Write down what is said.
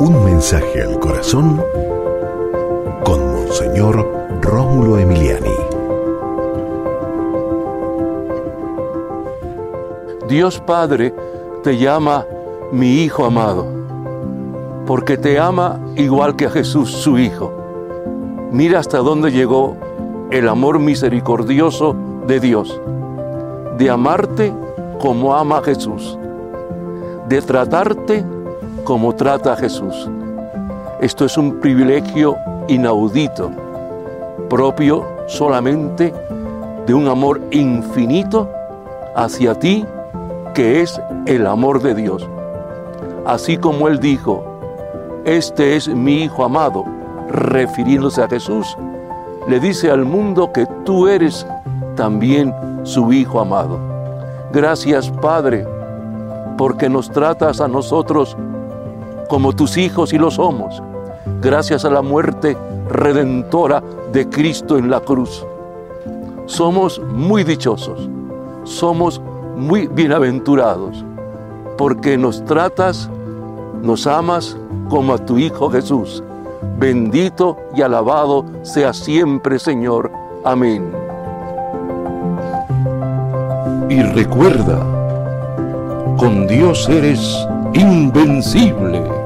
Un mensaje al corazón con Monseñor Rómulo Emiliani. Dios Padre te llama mi Hijo amado, porque te ama igual que a Jesús su Hijo. Mira hasta dónde llegó el amor misericordioso de Dios, de amarte como ama a Jesús, de tratarte como trata a Jesús. Esto es un privilegio inaudito, propio solamente de un amor infinito hacia ti, que es el amor de Dios. Así como Él dijo, este es mi Hijo amado, refiriéndose a Jesús, le dice al mundo que tú eres también su Hijo amado. Gracias Padre, porque nos tratas a nosotros como tus hijos y lo somos, gracias a la muerte redentora de Cristo en la cruz. Somos muy dichosos, somos muy bienaventurados, porque nos tratas, nos amas como a tu Hijo Jesús. Bendito y alabado sea siempre, Señor. Amén. Y recuerda, con Dios eres invencible.